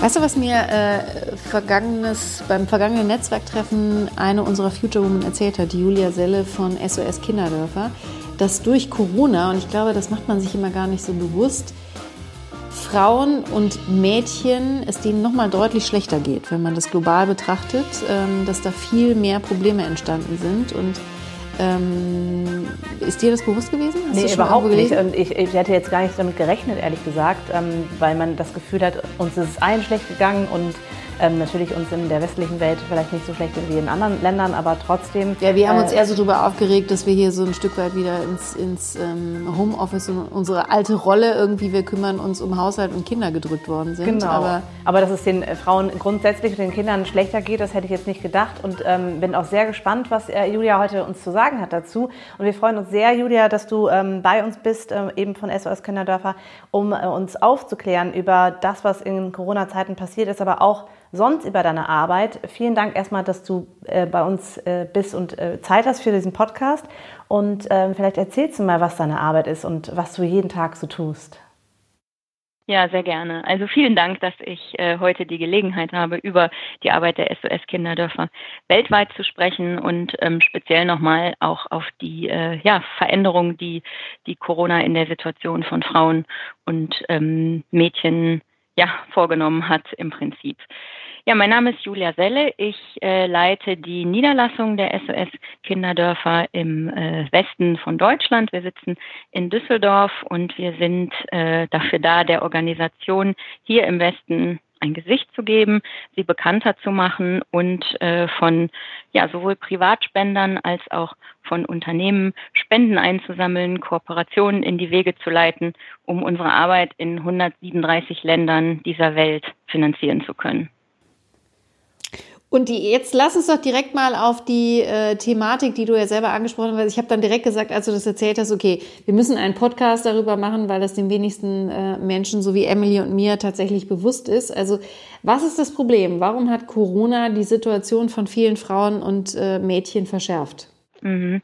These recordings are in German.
Weißt du, was mir äh, vergangenes, beim vergangenen Netzwerktreffen eine unserer Future Women erzählt hat, die Julia Selle von SOS Kinderdörfer, dass durch Corona, und ich glaube, das macht man sich immer gar nicht so bewusst, Frauen und Mädchen es denen nochmal deutlich schlechter geht, wenn man das global betrachtet, ähm, dass da viel mehr Probleme entstanden sind. Und ähm, ist dir das bewusst gewesen? Hast nee, überhaupt nicht. Und ich, ich, hätte jetzt gar nicht damit gerechnet, ehrlich gesagt, ähm, weil man das Gefühl hat, uns ist es allen schlecht gegangen und ähm, natürlich uns in der westlichen Welt vielleicht nicht so schlecht wie in anderen Ländern, aber trotzdem. Ja, wir haben äh, uns eher so darüber aufgeregt, dass wir hier so ein Stück weit wieder ins, ins ähm, Homeoffice und unsere alte Rolle irgendwie, wir kümmern uns um Haushalt und Kinder gedrückt worden sind. Genau. Aber, aber dass es den Frauen grundsätzlich und den Kindern schlechter geht, das hätte ich jetzt nicht gedacht und ähm, bin auch sehr gespannt, was äh, Julia heute uns zu sagen hat dazu. Und wir freuen uns sehr, Julia, dass du ähm, bei uns bist, äh, eben von SOS Kinderdörfer, um äh, uns aufzuklären über das, was in Corona-Zeiten passiert ist, aber auch sonst über deine Arbeit. Vielen Dank erstmal, dass du äh, bei uns äh, bist und äh, Zeit hast für diesen Podcast. Und ähm, vielleicht erzählst du mal, was deine Arbeit ist und was du jeden Tag so tust. Ja, sehr gerne. Also vielen Dank, dass ich äh, heute die Gelegenheit habe, über die Arbeit der SOS Kinderdörfer weltweit zu sprechen und ähm, speziell nochmal auch auf die äh, ja, Veränderungen, die die Corona in der Situation von Frauen und ähm, Mädchen ja, vorgenommen hat im Prinzip. Ja, mein Name ist Julia Selle. Ich äh, leite die Niederlassung der SOS Kinderdörfer im äh, Westen von Deutschland. Wir sitzen in Düsseldorf und wir sind äh, dafür da, der Organisation hier im Westen ein Gesicht zu geben, sie bekannter zu machen und äh, von ja sowohl Privatspendern als auch von Unternehmen Spenden einzusammeln, Kooperationen in die Wege zu leiten, um unsere Arbeit in 137 Ländern dieser Welt finanzieren zu können. Und die, jetzt lass uns doch direkt mal auf die äh, Thematik, die du ja selber angesprochen hast. Ich habe dann direkt gesagt, als du das erzählt hast, okay, wir müssen einen Podcast darüber machen, weil das den wenigsten äh, Menschen, so wie Emily und mir, tatsächlich bewusst ist. Also was ist das Problem? Warum hat Corona die Situation von vielen Frauen und äh, Mädchen verschärft? Mhm.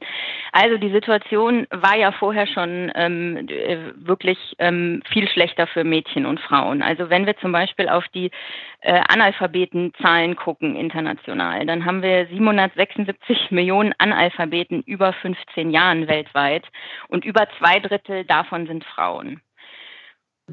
Also die Situation war ja vorher schon ähm, äh, wirklich ähm, viel schlechter für Mädchen und Frauen. Also wenn wir zum Beispiel auf die äh, Analphabetenzahlen gucken international, dann haben wir 776 Millionen Analphabeten über 15 Jahren weltweit und über zwei Drittel davon sind Frauen.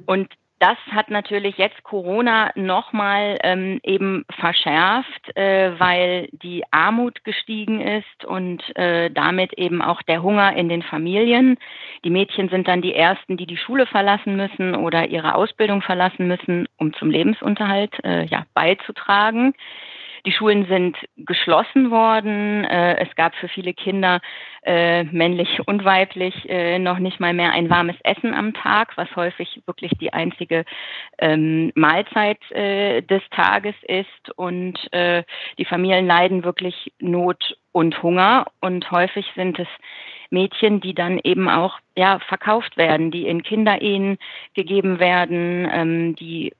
Und das hat natürlich jetzt Corona nochmal ähm, eben verschärft, äh, weil die Armut gestiegen ist und äh, damit eben auch der Hunger in den Familien. Die Mädchen sind dann die Ersten, die die Schule verlassen müssen oder ihre Ausbildung verlassen müssen, um zum Lebensunterhalt äh, ja, beizutragen. Die Schulen sind geschlossen worden. Äh, es gab für viele Kinder, äh, männlich und weiblich, äh, noch nicht mal mehr ein warmes Essen am Tag, was häufig wirklich die einzige ähm, Mahlzeit des Tages ist. Und die Familien leiden wirklich Not und Hunger. Und häufig sind es Mädchen, die dann eben auch ja verkauft werden, die in Kinderehen gegeben werden, ähm, die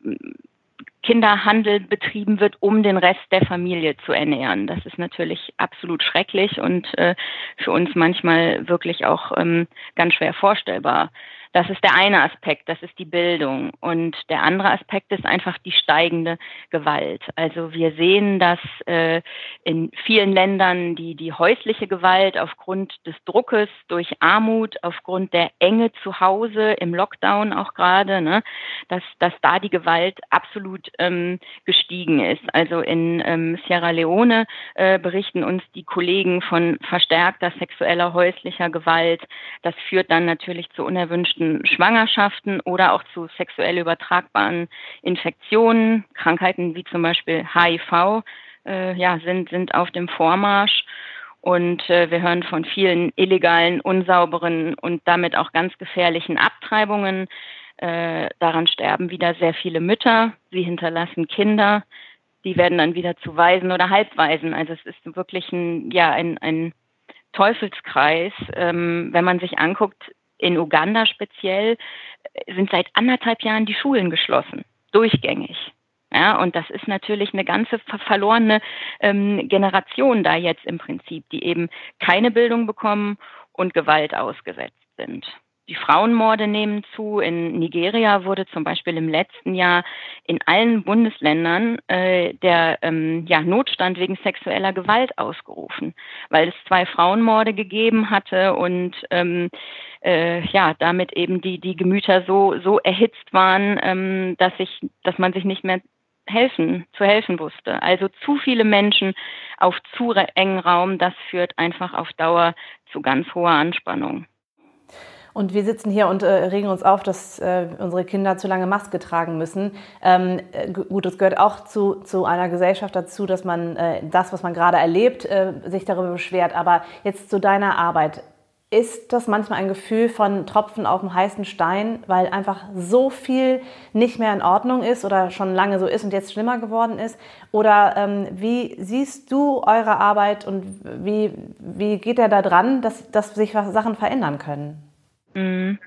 Kinderhandel betrieben wird, um den Rest der Familie zu ernähren. Das ist natürlich absolut schrecklich und äh, für uns manchmal wirklich auch ähm, ganz schwer vorstellbar. Das ist der eine Aspekt, das ist die Bildung. Und der andere Aspekt ist einfach die steigende Gewalt. Also wir sehen, dass äh, in vielen Ländern die, die häusliche Gewalt aufgrund des Druckes durch Armut, aufgrund der Enge zu Hause, im Lockdown auch gerade, ne, dass, dass da die Gewalt absolut ähm, gestiegen ist. Also in ähm, Sierra Leone äh, berichten uns die Kollegen von verstärkter sexueller häuslicher Gewalt. Das führt dann natürlich zu unerwünschten bestimmten Schwangerschaften oder auch zu sexuell übertragbaren Infektionen. Krankheiten wie zum Beispiel HIV äh, ja, sind, sind auf dem Vormarsch. Und äh, wir hören von vielen illegalen, unsauberen und damit auch ganz gefährlichen Abtreibungen. Äh, daran sterben wieder sehr viele Mütter. Sie hinterlassen Kinder. Die werden dann wieder zu Waisen oder Halbwaisen. Also es ist wirklich ein, ja, ein, ein Teufelskreis. Ähm, wenn man sich anguckt, in Uganda speziell äh, sind seit anderthalb Jahren die Schulen geschlossen, durchgängig. Ja, und das ist natürlich eine ganze verlorene ähm, Generation da jetzt im Prinzip, die eben keine Bildung bekommen und Gewalt ausgesetzt sind. Die Frauenmorde nehmen zu. In Nigeria wurde zum Beispiel im letzten Jahr in allen Bundesländern äh, der ähm, ja, Notstand wegen sexueller Gewalt ausgerufen, weil es zwei Frauenmorde gegeben hatte und ähm, äh, ja damit eben die die Gemüter so so erhitzt waren, ähm, dass sich dass man sich nicht mehr helfen, zu helfen wusste. Also zu viele Menschen auf zu engen Raum, das führt einfach auf Dauer zu ganz hoher Anspannung. Und wir sitzen hier und äh, regen uns auf, dass äh, unsere Kinder zu lange Maske tragen müssen. Ähm, äh, gut, es gehört auch zu, zu einer Gesellschaft dazu, dass man äh, das, was man gerade erlebt, äh, sich darüber beschwert. Aber jetzt zu deiner Arbeit. Ist das manchmal ein Gefühl von Tropfen auf dem heißen Stein, weil einfach so viel nicht mehr in Ordnung ist oder schon lange so ist und jetzt schlimmer geworden ist? Oder ähm, wie siehst du eure Arbeit und wie, wie geht er da dran, dass, dass sich Sachen verändern können? Mhm.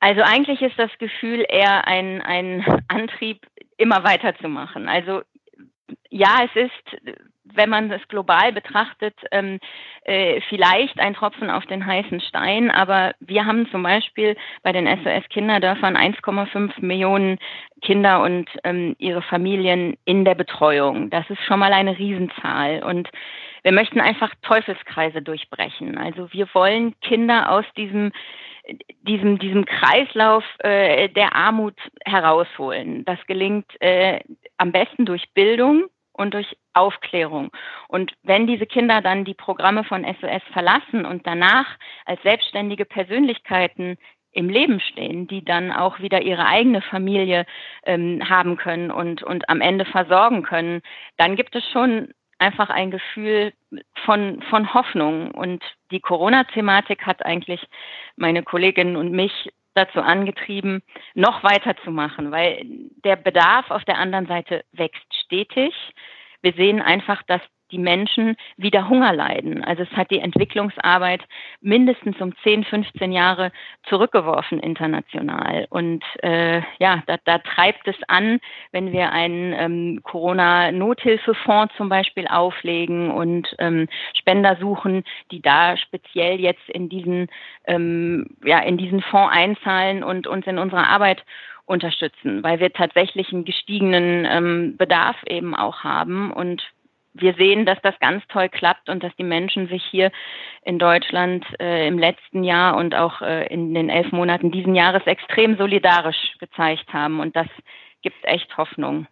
Also eigentlich ist das Gefühl eher ein, ein Antrieb, immer weiterzumachen. Also ja, es ist, wenn man es global betrachtet, ähm, äh, vielleicht ein Tropfen auf den heißen Stein, aber wir haben zum Beispiel bei den SOS-Kinderdörfern 1,5 Millionen Kinder und ähm, ihre Familien in der Betreuung. Das ist schon mal eine Riesenzahl. Und wir möchten einfach Teufelskreise durchbrechen. Also wir wollen Kinder aus diesem diesem, diesem Kreislauf äh, der Armut herausholen. Das gelingt äh, am besten durch Bildung und durch Aufklärung. Und wenn diese Kinder dann die Programme von SOS verlassen und danach als selbstständige Persönlichkeiten im Leben stehen, die dann auch wieder ihre eigene Familie ähm, haben können und, und am Ende versorgen können, dann gibt es schon einfach ein Gefühl von, von Hoffnung. Und die Corona-Thematik hat eigentlich meine Kolleginnen und mich dazu angetrieben, noch weiterzumachen, weil der Bedarf auf der anderen Seite wächst stetig. Wir sehen einfach, dass die Menschen wieder Hunger leiden. Also es hat die Entwicklungsarbeit mindestens um 10, 15 Jahre zurückgeworfen international. Und äh, ja, da, da treibt es an, wenn wir einen ähm, Corona-Nothilfefonds zum Beispiel auflegen und ähm, Spender suchen, die da speziell jetzt in diesen, ähm, ja, in diesen Fonds einzahlen und uns in unserer Arbeit unterstützen, weil wir tatsächlich einen gestiegenen ähm, Bedarf eben auch haben und wir sehen, dass das ganz toll klappt und dass die Menschen sich hier in Deutschland äh, im letzten Jahr und auch äh, in den elf Monaten diesen Jahres extrem solidarisch gezeigt haben. Und das gibt echt Hoffnung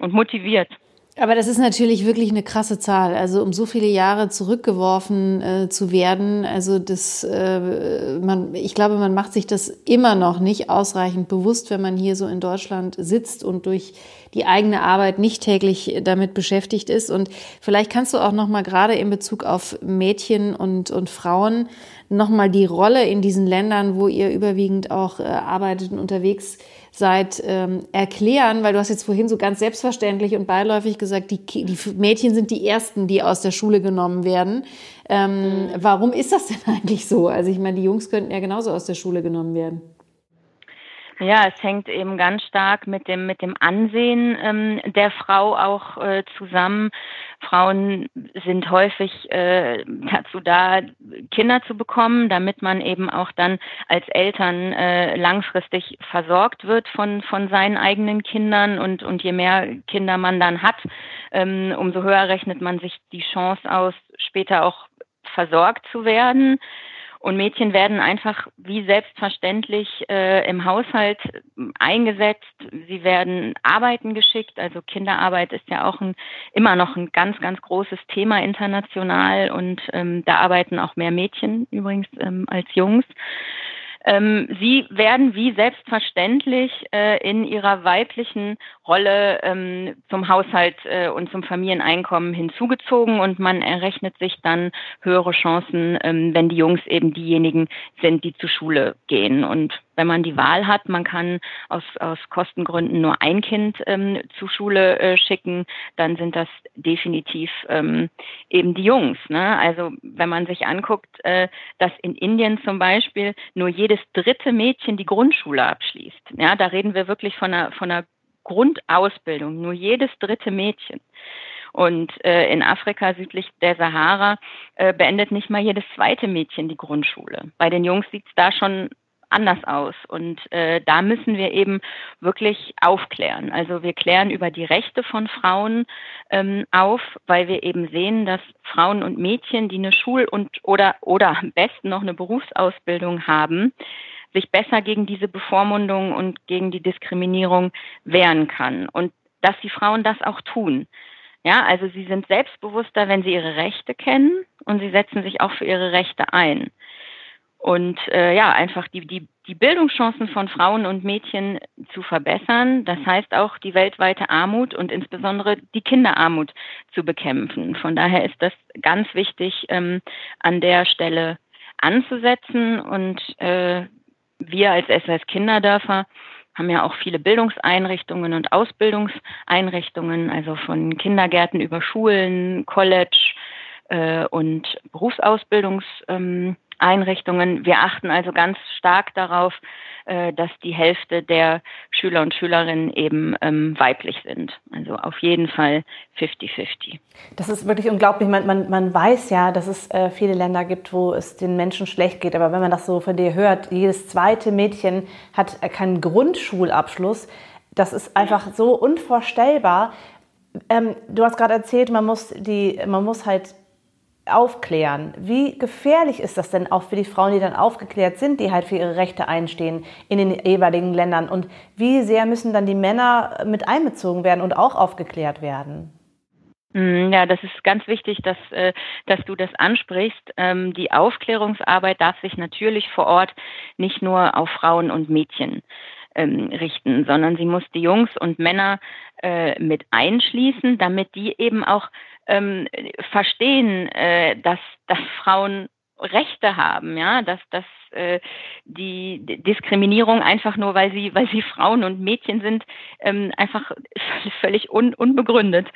und motiviert. Aber das ist natürlich wirklich eine krasse Zahl. Also um so viele Jahre zurückgeworfen äh, zu werden, also das, äh, man, ich glaube, man macht sich das immer noch nicht ausreichend bewusst, wenn man hier so in Deutschland sitzt und durch die eigene Arbeit nicht täglich damit beschäftigt ist. Und vielleicht kannst du auch noch mal gerade in Bezug auf Mädchen und und Frauen noch mal die Rolle in diesen Ländern, wo ihr überwiegend auch äh, arbeitet und unterwegs seid, ähm, erklären, weil du hast jetzt vorhin so ganz selbstverständlich und beiläufig gesagt, die, die Mädchen sind die Ersten, die aus der Schule genommen werden. Ähm, mhm. Warum ist das denn eigentlich so? Also ich meine, die Jungs könnten ja genauso aus der Schule genommen werden. Ja, es hängt eben ganz stark mit dem mit dem Ansehen ähm, der Frau auch äh, zusammen. Frauen sind häufig äh, dazu da, Kinder zu bekommen, damit man eben auch dann als Eltern äh, langfristig versorgt wird von von seinen eigenen Kindern und und je mehr Kinder man dann hat, ähm, umso höher rechnet man sich die Chance aus, später auch versorgt zu werden. Und Mädchen werden einfach wie selbstverständlich äh, im Haushalt eingesetzt. Sie werden arbeiten geschickt. Also Kinderarbeit ist ja auch ein, immer noch ein ganz, ganz großes Thema international. Und ähm, da arbeiten auch mehr Mädchen übrigens ähm, als Jungs. Ähm, sie werden wie selbstverständlich äh, in ihrer weiblichen Rolle ähm, zum Haushalt äh, und zum Familieneinkommen hinzugezogen und man errechnet sich dann höhere Chancen, ähm, wenn die Jungs eben diejenigen sind, die zur Schule gehen. Und wenn man die Wahl hat, man kann aus, aus Kostengründen nur ein Kind ähm, zur Schule äh, schicken, dann sind das definitiv ähm, eben die Jungs. Ne? Also wenn man sich anguckt, äh, dass in Indien zum Beispiel nur jedes dritte Mädchen die Grundschule abschließt. Ja, da reden wir wirklich von einer, von einer Grundausbildung, nur jedes dritte Mädchen. Und äh, in Afrika südlich der Sahara äh, beendet nicht mal jedes zweite Mädchen die Grundschule. Bei den Jungs sieht es da schon anders aus. Und äh, da müssen wir eben wirklich aufklären. Also wir klären über die Rechte von Frauen ähm, auf, weil wir eben sehen, dass Frauen und Mädchen, die eine Schul- und oder oder am besten noch eine Berufsausbildung haben, sich besser gegen diese Bevormundung und gegen die Diskriminierung wehren kann. Und dass die Frauen das auch tun. Ja, also sie sind selbstbewusster, wenn sie ihre Rechte kennen und sie setzen sich auch für ihre Rechte ein und äh, ja, einfach die, die, die Bildungschancen von Frauen und Mädchen zu verbessern. Das heißt auch die weltweite Armut und insbesondere die Kinderarmut zu bekämpfen. Von daher ist das ganz wichtig, ähm, an der Stelle anzusetzen. Und äh, wir als SOS Kinderdörfer haben ja auch viele Bildungseinrichtungen und Ausbildungseinrichtungen, also von Kindergärten über Schulen, College äh, und Berufsausbildungs. Ähm, Einrichtungen. Wir achten also ganz stark darauf, äh, dass die Hälfte der Schüler und Schülerinnen eben ähm, weiblich sind. Also auf jeden Fall 50-50. Das ist wirklich unglaublich. Man, man, man weiß ja, dass es äh, viele Länder gibt, wo es den Menschen schlecht geht. Aber wenn man das so von dir hört, jedes zweite Mädchen hat keinen Grundschulabschluss. Das ist einfach so unvorstellbar. Ähm, du hast gerade erzählt, man muss, die, man muss halt aufklären. Wie gefährlich ist das denn auch für die Frauen, die dann aufgeklärt sind, die halt für ihre Rechte einstehen in den jeweiligen Ländern? Und wie sehr müssen dann die Männer mit einbezogen werden und auch aufgeklärt werden? Mm, ja, das ist ganz wichtig, dass, äh, dass du das ansprichst. Ähm, die Aufklärungsarbeit darf sich natürlich vor Ort nicht nur auf Frauen und Mädchen ähm, richten, sondern sie muss die Jungs und Männer äh, mit einschließen, damit die eben auch ähm, verstehen, äh, dass, dass Frauen Rechte haben, ja, dass, dass äh, die Diskriminierung einfach nur, weil sie, weil sie Frauen und Mädchen sind, ähm, einfach völlig un, unbegründet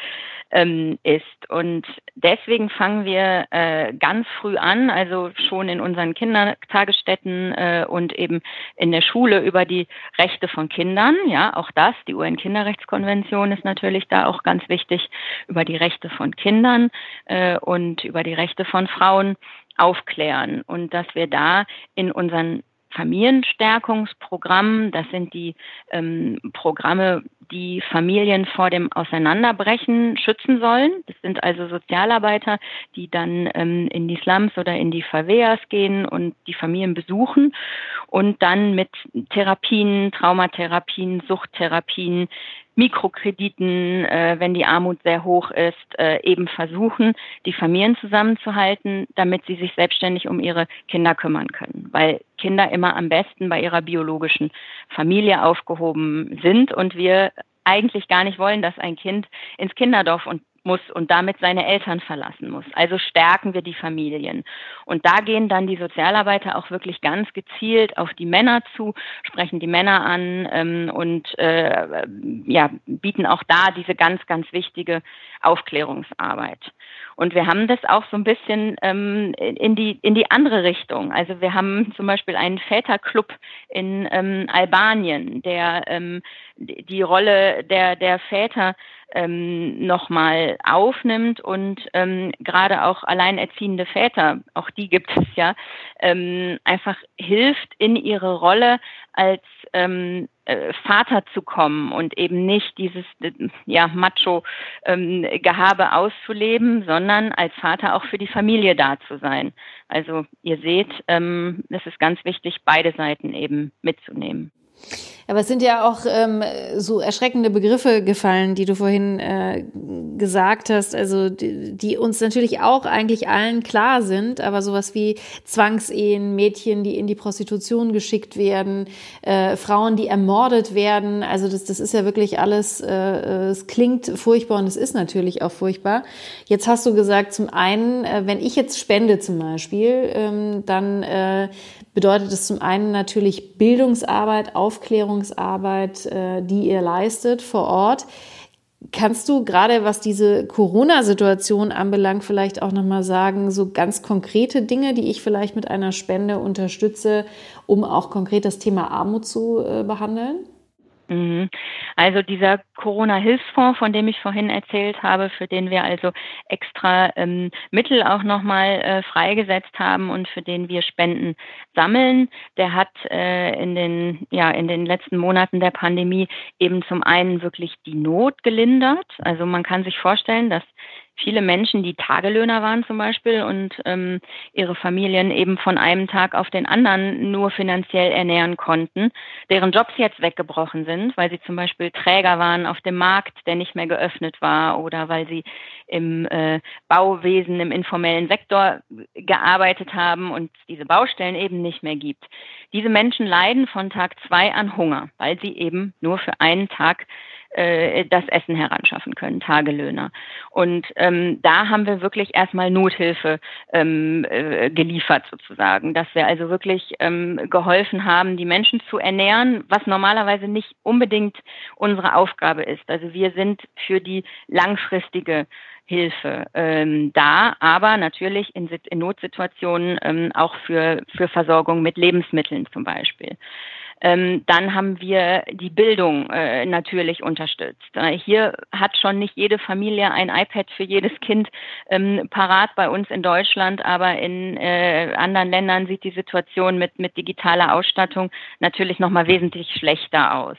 ähm, ist. Und deswegen fangen wir äh, ganz früh an, also schon in unseren Kindertagesstätten äh, und eben in der Schule über die Rechte von Kindern. Ja, auch das, die UN-Kinderrechtskonvention ist natürlich da auch ganz wichtig, über die Rechte von Kindern äh, und über die Rechte von Frauen aufklären und dass wir da in unseren Familienstärkungsprogramm. Das sind die ähm, Programme, die Familien vor dem Auseinanderbrechen schützen sollen. Das sind also Sozialarbeiter, die dann ähm, in die Slums oder in die Favelas gehen und die Familien besuchen und dann mit Therapien, Traumatherapien, Suchttherapien, Mikrokrediten, äh, wenn die Armut sehr hoch ist, äh, eben versuchen, die Familien zusammenzuhalten, damit sie sich selbstständig um ihre Kinder kümmern können. Weil Kinder immer am besten bei ihrer biologischen Familie aufgehoben sind und wir eigentlich gar nicht wollen, dass ein Kind ins Kinderdorf und muss und damit seine Eltern verlassen muss. Also stärken wir die Familien. Und da gehen dann die Sozialarbeiter auch wirklich ganz gezielt auf die Männer zu, sprechen die Männer an ähm, und äh, ja, bieten auch da diese ganz, ganz wichtige Aufklärungsarbeit. Und wir haben das auch so ein bisschen ähm, in, die, in die andere Richtung. Also wir haben zum Beispiel einen Väterclub in ähm, Albanien, der ähm, die Rolle der, der Väter ähm, nochmal aufnimmt und ähm, gerade auch alleinerziehende Väter, auch die gibt es ja, ähm, einfach hilft in ihre Rolle als ähm, äh, Vater zu kommen und eben nicht dieses ja, Macho-Gehabe ähm, auszuleben, sondern als Vater auch für die Familie da zu sein. Also ihr seht, ähm, es ist ganz wichtig, beide Seiten eben mitzunehmen. Aber es sind ja auch ähm, so erschreckende Begriffe gefallen, die du vorhin äh, gesagt hast, also die, die, uns natürlich auch eigentlich allen klar sind, aber sowas wie Zwangsehen, Mädchen, die in die Prostitution geschickt werden, äh, Frauen, die ermordet werden, also das, das ist ja wirklich alles, äh, es klingt furchtbar und es ist natürlich auch furchtbar. Jetzt hast du gesagt, zum einen, äh, wenn ich jetzt spende zum Beispiel, ähm, dann äh, bedeutet es zum einen natürlich Bildungsarbeit, Aufklärungsarbeit, äh, die ihr leistet vor Ort. Kannst du gerade, was diese Corona-Situation anbelangt, vielleicht auch nochmal sagen, so ganz konkrete Dinge, die ich vielleicht mit einer Spende unterstütze, um auch konkret das Thema Armut zu äh, behandeln? Mhm. Also dieser Corona-Hilfsfonds, von dem ich vorhin erzählt habe, für den wir also extra ähm, Mittel auch nochmal äh, freigesetzt haben und für den wir Spenden sammeln, der hat äh, in den ja in den letzten Monaten der Pandemie eben zum einen wirklich die Not gelindert. Also man kann sich vorstellen, dass viele Menschen, die Tagelöhner waren zum Beispiel und ähm, ihre Familien eben von einem Tag auf den anderen nur finanziell ernähren konnten, deren Jobs jetzt weggebrochen sind, weil sie zum Beispiel Träger waren auf dem Markt, der nicht mehr geöffnet war oder weil sie im äh, Bauwesen, im informellen Sektor gearbeitet haben und diese Baustellen eben nicht mehr gibt. Diese Menschen leiden von Tag zwei an Hunger, weil sie eben nur für einen Tag äh, das Essen heranschaffen können, Tagelöhner. Und ähm, da haben wir wirklich erstmal Nothilfe ähm, äh, geliefert sozusagen, dass wir also wirklich ähm, geholfen haben, die Menschen zu ernähren, was normalerweise nicht unbedingt unsere Aufgabe ist. Also wir sind für die langfristige Hilfe ähm, da, aber natürlich in, in Notsituationen ähm, auch für, für Versorgung mit Lebensmitteln zum Beispiel. Ähm, dann haben wir die Bildung äh, natürlich unterstützt. Äh, hier hat schon nicht jede Familie ein iPad für jedes Kind ähm, parat bei uns in Deutschland, aber in äh, anderen Ländern sieht die Situation mit, mit digitaler Ausstattung natürlich nochmal wesentlich schlechter aus.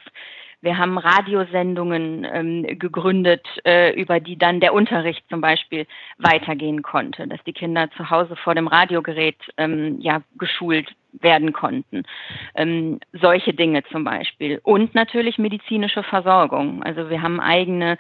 Wir haben Radiosendungen ähm, gegründet, äh, über die dann der Unterricht zum Beispiel weitergehen konnte, dass die Kinder zu Hause vor dem Radiogerät ähm, ja geschult werden konnten. Ähm, solche Dinge zum Beispiel. Und natürlich medizinische Versorgung. Also wir haben eigene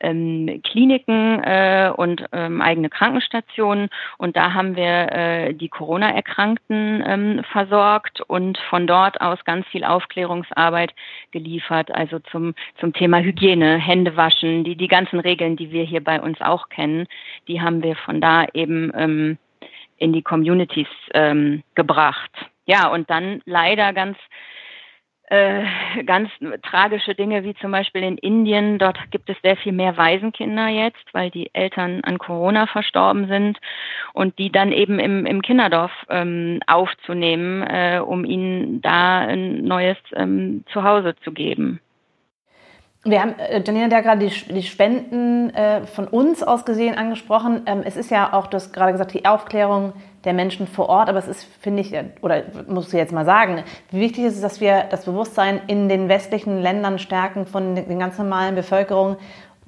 ähm, Kliniken äh, und ähm, eigene Krankenstationen und da haben wir äh, die Corona-Erkrankten ähm, versorgt und von dort aus ganz viel Aufklärungsarbeit geliefert, also zum, zum Thema Hygiene, Hände waschen, die, die ganzen Regeln, die wir hier bei uns auch kennen, die haben wir von da eben ähm, in die Communities ähm, gebracht. Ja, und dann leider ganz äh, ganz tragische Dinge wie zum Beispiel in Indien. Dort gibt es sehr viel mehr Waisenkinder jetzt, weil die Eltern an Corona verstorben sind und die dann eben im, im Kinderdorf ähm, aufzunehmen, äh, um ihnen da ein neues ähm, Zuhause zu geben. Wir haben, äh, Janina, da gerade die, die Spenden äh, von uns aus gesehen angesprochen. Ähm, es ist ja auch, du hast gerade gesagt, die Aufklärung der Menschen vor Ort, aber es ist, finde ich, oder muss ich jetzt mal sagen, wie wichtig ist es, dass wir das Bewusstsein in den westlichen Ländern stärken von den ganz normalen Bevölkerung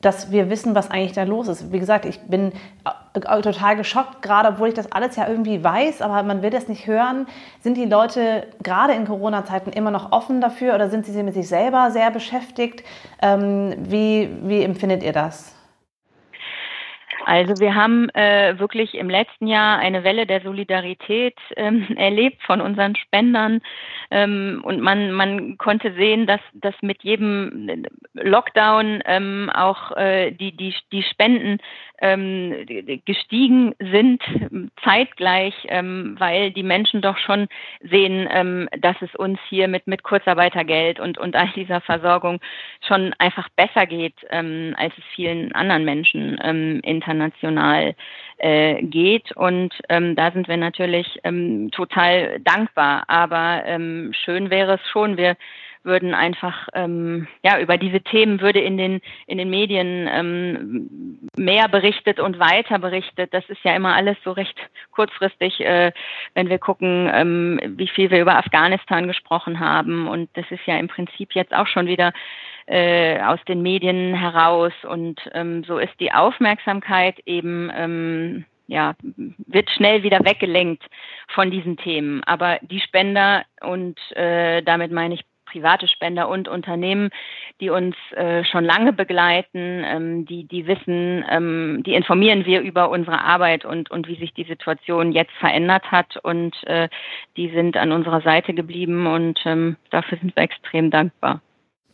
dass wir wissen, was eigentlich da los ist. Wie gesagt, ich bin total geschockt, gerade obwohl ich das alles ja irgendwie weiß, aber man will das nicht hören. Sind die Leute gerade in Corona-Zeiten immer noch offen dafür oder sind sie mit sich selber sehr beschäftigt? Ähm, wie, wie empfindet ihr das? Also wir haben äh, wirklich im letzten Jahr eine Welle der Solidarität ähm, erlebt von unseren Spendern ähm, und man, man konnte sehen, dass, dass mit jedem Lockdown ähm, auch äh, die, die, die Spenden ähm, gestiegen sind, zeitgleich, ähm, weil die Menschen doch schon sehen, ähm, dass es uns hier mit, mit Kurzarbeitergeld und, und all dieser Versorgung schon einfach besser geht, ähm, als es vielen anderen Menschen ähm, international äh, geht. Und ähm, da sind wir natürlich ähm, total dankbar. Aber ähm, schön wäre es schon, wir würden einfach ähm, ja über diese Themen würde in den in den Medien ähm, mehr berichtet und weiter berichtet. Das ist ja immer alles so recht kurzfristig, äh, wenn wir gucken, ähm, wie viel wir über Afghanistan gesprochen haben. Und das ist ja im Prinzip jetzt auch schon wieder äh, aus den Medien heraus. Und ähm, so ist die Aufmerksamkeit eben ähm, ja, wird schnell wieder weggelenkt von diesen Themen. Aber die Spender und äh, damit meine ich private Spender und Unternehmen, die uns äh, schon lange begleiten, ähm, die, die wissen, ähm, die informieren wir über unsere Arbeit und, und wie sich die Situation jetzt verändert hat und äh, die sind an unserer Seite geblieben und ähm, dafür sind wir extrem dankbar.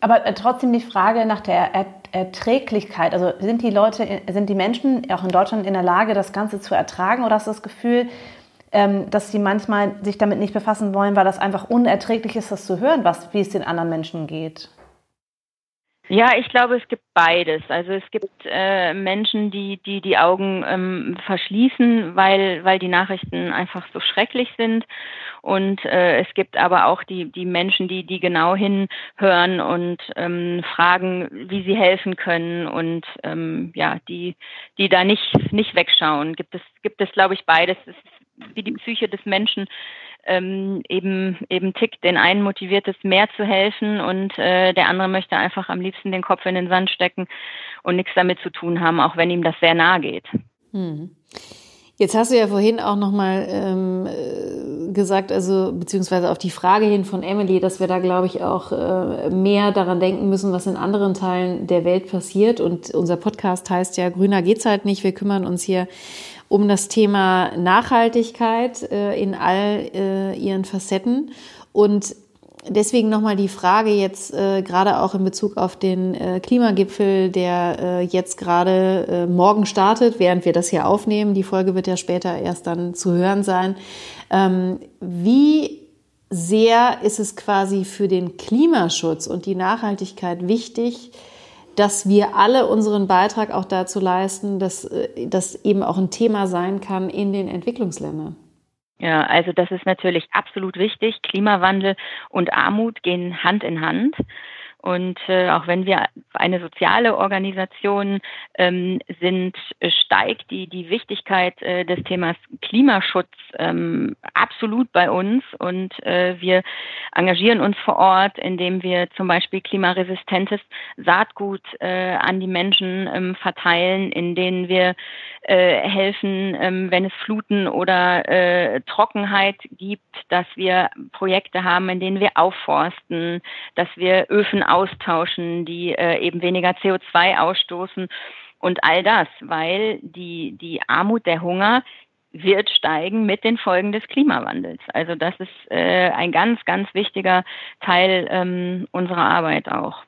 Aber äh, trotzdem die Frage nach der Erträglichkeit. Also sind die Leute, sind die Menschen auch in Deutschland in der Lage, das Ganze zu ertragen oder hast du das Gefühl, ähm, dass sie manchmal sich damit nicht befassen wollen, weil das einfach unerträglich ist, das zu hören, was, wie es den anderen Menschen geht. Ja, ich glaube, es gibt beides. Also es gibt äh, Menschen, die, die die Augen ähm, verschließen, weil, weil die Nachrichten einfach so schrecklich sind. Und äh, es gibt aber auch die, die Menschen, die, die genau hinhören und ähm, fragen, wie sie helfen können und ähm, ja, die, die da nicht, nicht wegschauen. Gibt es, gibt es, glaube ich, beides. Es ist wie die Psyche des Menschen ähm, eben, eben tickt. Den einen motiviert es mehr zu helfen und äh, der andere möchte einfach am liebsten den Kopf in den Sand stecken und nichts damit zu tun haben, auch wenn ihm das sehr nahe geht. Hm. Jetzt hast du ja vorhin auch nochmal ähm, äh, gesagt, also beziehungsweise auf die Frage hin von Emily, dass wir da, glaube ich, auch äh, mehr daran denken müssen, was in anderen Teilen der Welt passiert. Und unser Podcast heißt ja, grüner geht's halt nicht. Wir kümmern uns hier um das Thema Nachhaltigkeit äh, in all äh, ihren Facetten. Und deswegen nochmal die Frage jetzt äh, gerade auch in Bezug auf den äh, Klimagipfel, der äh, jetzt gerade äh, morgen startet, während wir das hier aufnehmen. Die Folge wird ja später erst dann zu hören sein. Ähm, wie sehr ist es quasi für den Klimaschutz und die Nachhaltigkeit wichtig, dass wir alle unseren Beitrag auch dazu leisten, dass äh, das eben auch ein Thema sein kann in den Entwicklungsländern. Ja, also das ist natürlich absolut wichtig. Klimawandel und Armut gehen Hand in Hand. Und äh, auch wenn wir eine soziale Organisation ähm, sind, steigt die, die Wichtigkeit äh, des Themas Klimaschutz ähm, absolut bei uns. Und äh, wir engagieren uns vor Ort, indem wir zum Beispiel klimaresistentes Saatgut äh, an die Menschen ähm, verteilen, in denen wir äh, helfen, ähm, wenn es Fluten oder äh, Trockenheit gibt, dass wir Projekte haben, in denen wir aufforsten, dass wir Öfen austauschen, die äh, eben weniger CO2 ausstoßen und all das, weil die, die Armut, der Hunger wird steigen mit den Folgen des Klimawandels. Also das ist äh, ein ganz, ganz wichtiger Teil ähm, unserer Arbeit auch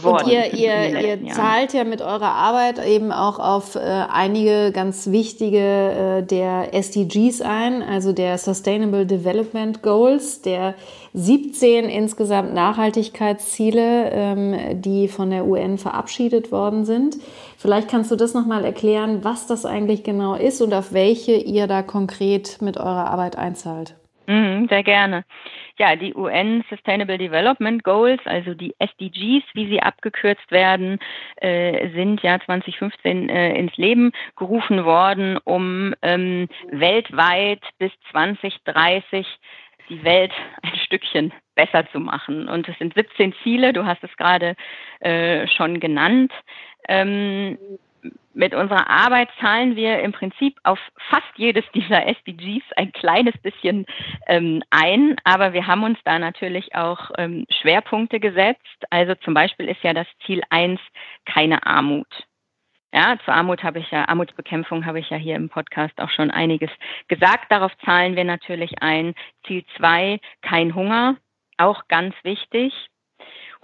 geworden. Und ihr, ihr, ihr zahlt ja mit eurer Arbeit eben auch auf äh, einige ganz wichtige äh, der SDGs ein, also der Sustainable Development Goals, der 17 insgesamt Nachhaltigkeitsziele, ähm, die von der UN verabschiedet worden sind. Vielleicht kannst du das nochmal erklären, was das eigentlich genau ist und auf welche ihr da konkret mit eurer Arbeit einzahlt. Mhm, sehr gerne. Ja, die UN Sustainable Development Goals, also die SDGs, wie sie abgekürzt werden, äh, sind ja 2015 äh, ins Leben gerufen worden, um ähm, weltweit bis 2030 die Welt ein Stückchen besser zu machen. Und es sind 17 Ziele, du hast es gerade äh, schon genannt. Ähm, mit unserer Arbeit zahlen wir im Prinzip auf fast jedes dieser SDGs ein kleines bisschen ähm, ein, aber wir haben uns da natürlich auch ähm, Schwerpunkte gesetzt. Also zum Beispiel ist ja das Ziel eins keine Armut. Ja, zur Armut habe ich ja, Armutsbekämpfung habe ich ja hier im Podcast auch schon einiges gesagt. Darauf zahlen wir natürlich ein. Ziel zwei kein Hunger, auch ganz wichtig.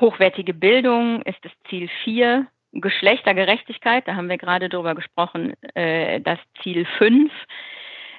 Hochwertige Bildung ist das Ziel vier Geschlechtergerechtigkeit, da haben wir gerade drüber gesprochen, äh, das Ziel 5.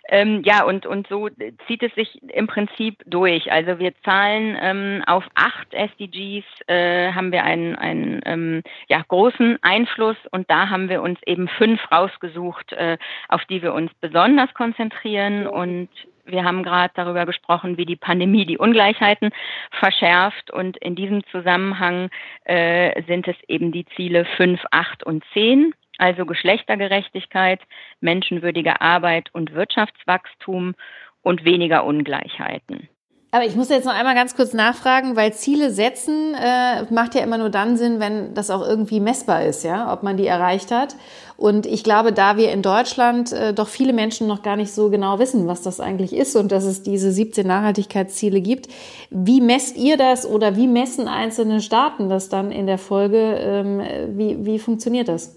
Ähm, ja, und, und so zieht es sich im Prinzip durch. Also wir zahlen ähm, auf acht SDGs, äh, haben wir einen, einen ähm, ja, großen Einfluss und da haben wir uns eben fünf rausgesucht, äh, auf die wir uns besonders konzentrieren und wir haben gerade darüber gesprochen, wie die Pandemie die Ungleichheiten verschärft. Und in diesem Zusammenhang äh, sind es eben die Ziele 5, 8 und 10, also Geschlechtergerechtigkeit, menschenwürdige Arbeit und Wirtschaftswachstum und weniger Ungleichheiten. Aber ich muss jetzt noch einmal ganz kurz nachfragen, weil Ziele setzen äh, macht ja immer nur dann Sinn, wenn das auch irgendwie messbar ist, ja, ob man die erreicht hat. Und ich glaube, da wir in Deutschland äh, doch viele Menschen noch gar nicht so genau wissen, was das eigentlich ist und dass es diese 17 Nachhaltigkeitsziele gibt, wie messt ihr das oder wie messen einzelne Staaten das dann in der Folge? Ähm, wie, wie funktioniert das?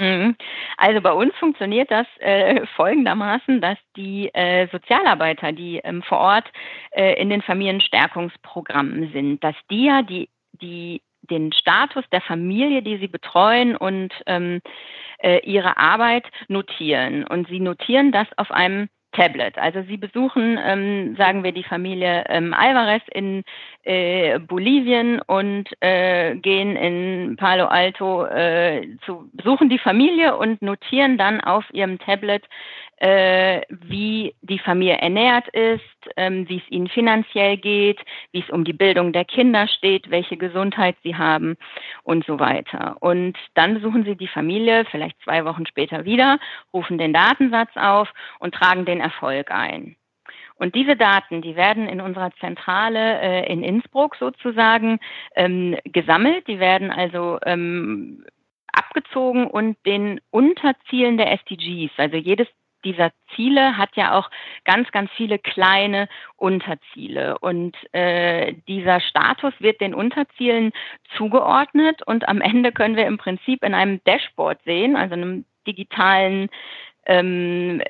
Mhm. Also bei uns funktioniert das äh, folgendermaßen, dass die äh, Sozialarbeiter, die ähm, vor Ort äh, in den Familienstärkungsprogrammen sind, dass die ja die, die den Status der Familie, die sie betreuen und ähm, äh, ihre Arbeit notieren. Und sie notieren das auf einem Tablet. Also Sie besuchen, ähm, sagen wir, die Familie ähm, Alvarez in äh, Bolivien und äh, gehen in Palo Alto äh, zu besuchen die Familie und notieren dann auf ihrem Tablet äh, wie die Familie ernährt ist, ähm, wie es ihnen finanziell geht, wie es um die Bildung der Kinder steht, welche Gesundheit sie haben und so weiter. Und dann besuchen sie die Familie vielleicht zwei Wochen später wieder, rufen den Datensatz auf und tragen den Erfolg ein. Und diese Daten, die werden in unserer Zentrale äh, in Innsbruck sozusagen ähm, gesammelt. Die werden also ähm, abgezogen und den Unterzielen der SDGs, also jedes dieser Ziele hat ja auch ganz, ganz viele kleine Unterziele. Und äh, dieser Status wird den Unterzielen zugeordnet und am Ende können wir im Prinzip in einem Dashboard sehen, also einem digitalen ähm,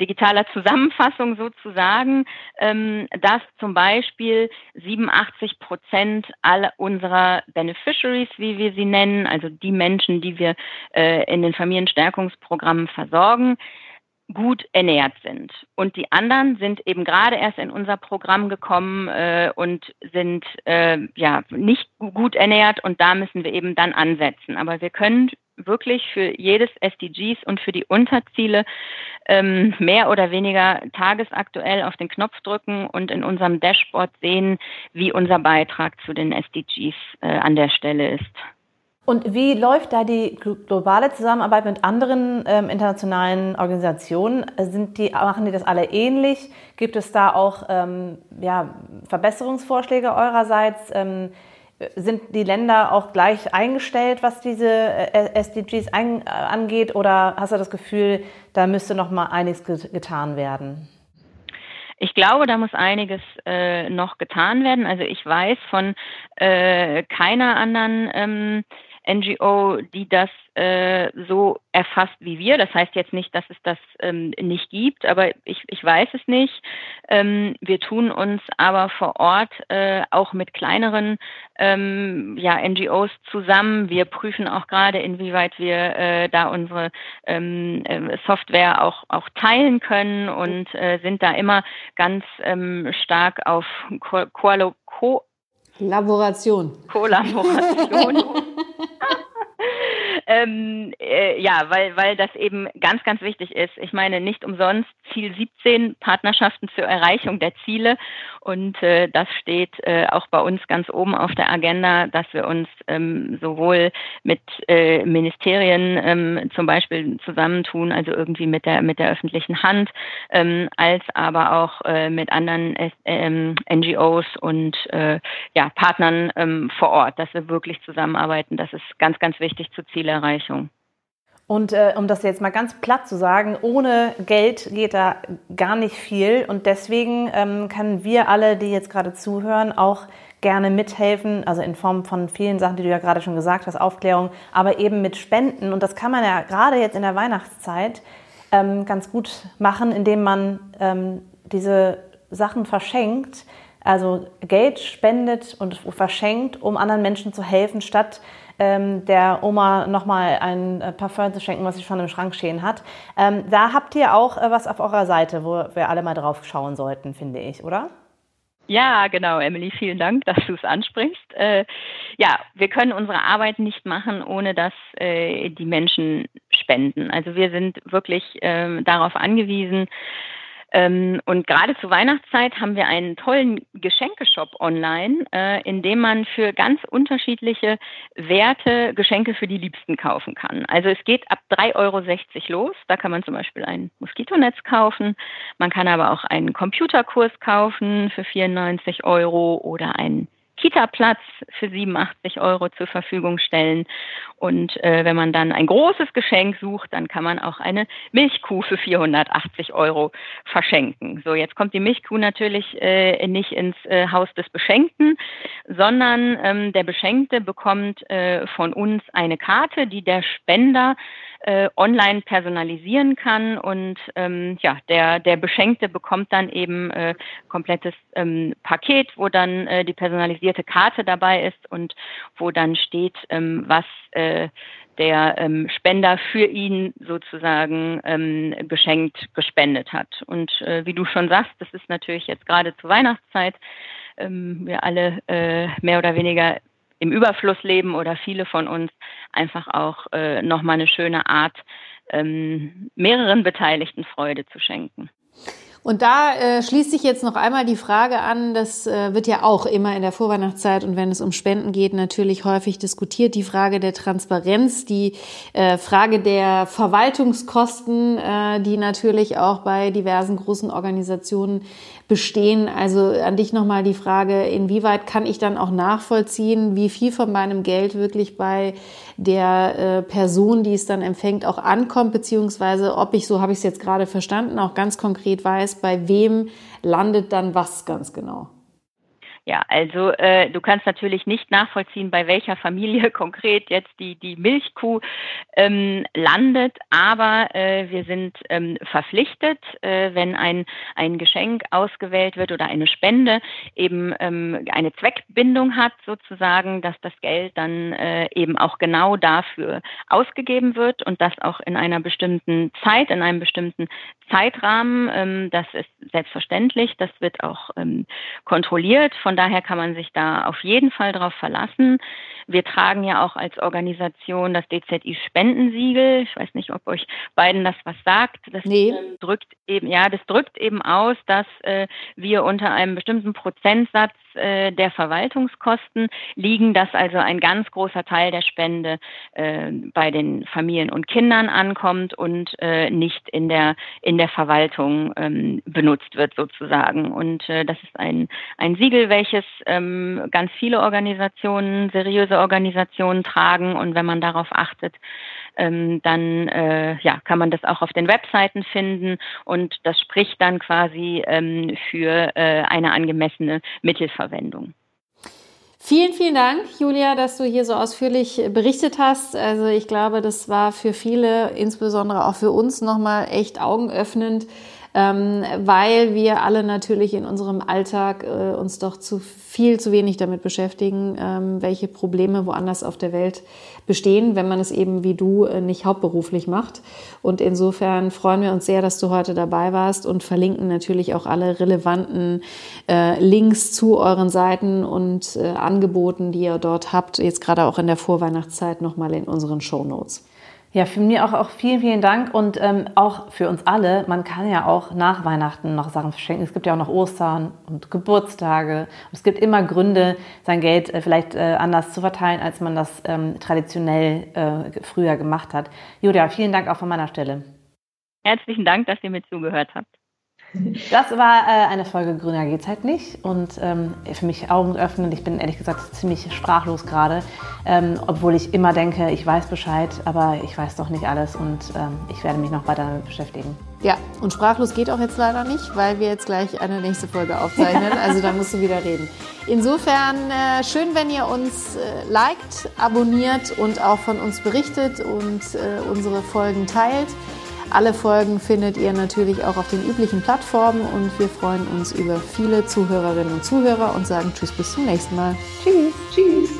digitaler Zusammenfassung sozusagen, ähm, dass zum Beispiel 87 Prozent aller unserer Beneficiaries, wie wir sie nennen, also die Menschen, die wir äh, in den Familienstärkungsprogrammen versorgen, gut ernährt sind. Und die anderen sind eben gerade erst in unser Programm gekommen äh, und sind äh, ja nicht gut ernährt und da müssen wir eben dann ansetzen. Aber wir können wirklich für jedes SDGs und für die Unterziele ähm, mehr oder weniger tagesaktuell auf den Knopf drücken und in unserem Dashboard sehen, wie unser Beitrag zu den SDGs äh, an der Stelle ist. Und wie läuft da die globale Zusammenarbeit mit anderen ähm, internationalen Organisationen? Sind die, machen die das alle ähnlich? Gibt es da auch ähm, ja, Verbesserungsvorschläge eurerseits? Ähm, sind die Länder auch gleich eingestellt, was diese äh, SDGs ein, äh, angeht? Oder hast du das Gefühl, da müsste noch mal einiges getan werden? Ich glaube, da muss einiges äh, noch getan werden. Also ich weiß von äh, keiner anderen ähm, NGO, die das äh, so erfasst wie wir. Das heißt jetzt nicht, dass es das ähm, nicht gibt, aber ich, ich weiß es nicht. Ähm, wir tun uns aber vor Ort äh, auch mit kleineren ähm, ja, NGOs zusammen. Wir prüfen auch gerade, inwieweit wir äh, da unsere ähm, äh, Software auch, auch teilen können und äh, sind da immer ganz ähm, stark auf Ko Ko Laboration. Kollaboration. ähm, äh, ja, weil, weil das eben ganz, ganz wichtig ist. Ich meine, nicht umsonst Ziel 17, Partnerschaften zur Erreichung der Ziele. Und äh, das steht äh, auch bei uns ganz oben auf der Agenda, dass wir uns ähm, sowohl mit äh, Ministerien ähm, zum Beispiel zusammentun, also irgendwie mit der, mit der öffentlichen Hand, ähm, als aber auch äh, mit anderen ähm, NGOs und äh, ja, Partnern ähm, vor Ort, dass wir wirklich zusammenarbeiten. Das ist ganz, ganz wichtig zur Zielerreichung. Und äh, um das jetzt mal ganz platt zu sagen, ohne Geld geht da gar nicht viel. Und deswegen ähm, können wir alle, die jetzt gerade zuhören, auch gerne mithelfen, also in Form von vielen Sachen, die du ja gerade schon gesagt hast, Aufklärung, aber eben mit Spenden. Und das kann man ja gerade jetzt in der Weihnachtszeit ähm, ganz gut machen, indem man ähm, diese Sachen verschenkt, also Geld spendet und verschenkt, um anderen Menschen zu helfen, statt ähm, der Oma nochmal ein äh, Parfum zu schenken, was sie schon im Schrank stehen hat. Ähm, da habt ihr auch äh, was auf eurer Seite, wo wir alle mal drauf schauen sollten, finde ich, oder? Ja, genau, Emily, vielen Dank, dass du es ansprichst. Äh, ja, wir können unsere Arbeit nicht machen, ohne dass äh, die Menschen spenden. Also wir sind wirklich äh, darauf angewiesen, ähm, und gerade zur Weihnachtszeit haben wir einen tollen Geschenkeshop online, äh, in dem man für ganz unterschiedliche Werte Geschenke für die Liebsten kaufen kann. Also es geht ab 3,60 Euro los. Da kann man zum Beispiel ein Moskitonetz kaufen. Man kann aber auch einen Computerkurs kaufen für 94 Euro oder einen Kita-Platz für 87 Euro zur Verfügung stellen. Und äh, wenn man dann ein großes Geschenk sucht, dann kann man auch eine Milchkuh für 480 Euro verschenken. So, jetzt kommt die Milchkuh natürlich äh, nicht ins äh, Haus des Beschenkten, sondern ähm, der Beschenkte bekommt äh, von uns eine Karte, die der Spender äh, online personalisieren kann und ähm, ja, der, der Beschenkte bekommt dann eben äh, komplettes ähm, Paket, wo dann äh, die personalisierte Karte dabei ist und wo dann steht, ähm, was äh, der ähm, Spender für ihn sozusagen ähm, geschenkt gespendet hat. Und äh, wie du schon sagst, das ist natürlich jetzt gerade zur Weihnachtszeit, ähm, wir alle äh, mehr oder weniger im Überfluss leben oder viele von uns einfach auch äh, nochmal eine schöne Art, ähm, mehreren Beteiligten Freude zu schenken. Und da äh, schließt sich jetzt noch einmal die Frage an, das äh, wird ja auch immer in der Vorweihnachtszeit und wenn es um Spenden geht, natürlich häufig diskutiert, die Frage der Transparenz, die äh, Frage der Verwaltungskosten, äh, die natürlich auch bei diversen großen Organisationen bestehen. Also an dich nochmal die Frage, inwieweit kann ich dann auch nachvollziehen, wie viel von meinem Geld wirklich bei der äh, Person, die es dann empfängt, auch ankommt, beziehungsweise ob ich, so habe ich es jetzt gerade verstanden, auch ganz konkret weiß, bei wem landet dann was ganz genau. Ja, also äh, du kannst natürlich nicht nachvollziehen, bei welcher Familie konkret jetzt die, die Milchkuh ähm, landet, aber äh, wir sind ähm, verpflichtet, äh, wenn ein, ein Geschenk ausgewählt wird oder eine Spende eben ähm, eine Zweckbindung hat, sozusagen, dass das Geld dann äh, eben auch genau dafür ausgegeben wird und das auch in einer bestimmten Zeit, in einem bestimmten Zeitrahmen. Ähm, das ist selbstverständlich, das wird auch ähm, kontrolliert von von daher kann man sich da auf jeden Fall darauf verlassen. Wir tragen ja auch als Organisation das DZI-Spendensiegel. Ich weiß nicht, ob euch beiden das was sagt. Das nee. Ähm, drückt eben, ja, das drückt eben aus, dass äh, wir unter einem bestimmten Prozentsatz äh, der Verwaltungskosten liegen, dass also ein ganz großer Teil der Spende äh, bei den Familien und Kindern ankommt und äh, nicht in der in der Verwaltung ähm, benutzt wird sozusagen. Und äh, das ist ein ein Siegel, welches ähm, ganz viele Organisationen, seriöse Organisationen tragen. Und wenn man darauf achtet, ähm, dann äh, ja, kann man das auch auf den Webseiten finden und das spricht dann quasi ähm, für äh, eine angemessene Mittelverwendung. Vielen, vielen Dank, Julia, dass du hier so ausführlich berichtet hast. Also ich glaube, das war für viele, insbesondere auch für uns, nochmal echt augenöffnend, ähm, weil wir alle natürlich in unserem Alltag äh, uns doch zu viel zu wenig damit beschäftigen, ähm, welche Probleme woanders auf der Welt bestehen, wenn man es eben wie du äh, nicht hauptberuflich macht. Und insofern freuen wir uns sehr, dass du heute dabei warst und verlinken natürlich auch alle relevanten äh, Links zu euren Seiten und äh, Angeboten, die ihr dort habt, jetzt gerade auch in der Vorweihnachtszeit nochmal in unseren Show Notes. Ja, für mich auch, auch vielen, vielen Dank und ähm, auch für uns alle. Man kann ja auch nach Weihnachten noch Sachen verschenken. Es gibt ja auch noch Ostern und Geburtstage. Und es gibt immer Gründe, sein Geld äh, vielleicht äh, anders zu verteilen, als man das ähm, traditionell äh, früher gemacht hat. Julia, vielen Dank auch von meiner Stelle. Herzlichen Dank, dass ihr mir zugehört habt. Das war äh, eine Folge Grüner geht's halt nicht und ähm, für mich augenöffnend. Ich bin ehrlich gesagt ziemlich sprachlos gerade, ähm, obwohl ich immer denke, ich weiß Bescheid, aber ich weiß doch nicht alles und ähm, ich werde mich noch weiter damit beschäftigen. Ja, und sprachlos geht auch jetzt leider nicht, weil wir jetzt gleich eine nächste Folge aufzeichnen. Also da musst du wieder reden. Insofern äh, schön, wenn ihr uns äh, liked, abonniert und auch von uns berichtet und äh, unsere Folgen teilt. Alle Folgen findet ihr natürlich auch auf den üblichen Plattformen und wir freuen uns über viele Zuhörerinnen und Zuhörer und sagen Tschüss bis zum nächsten Mal. Tschüss. Tschüss.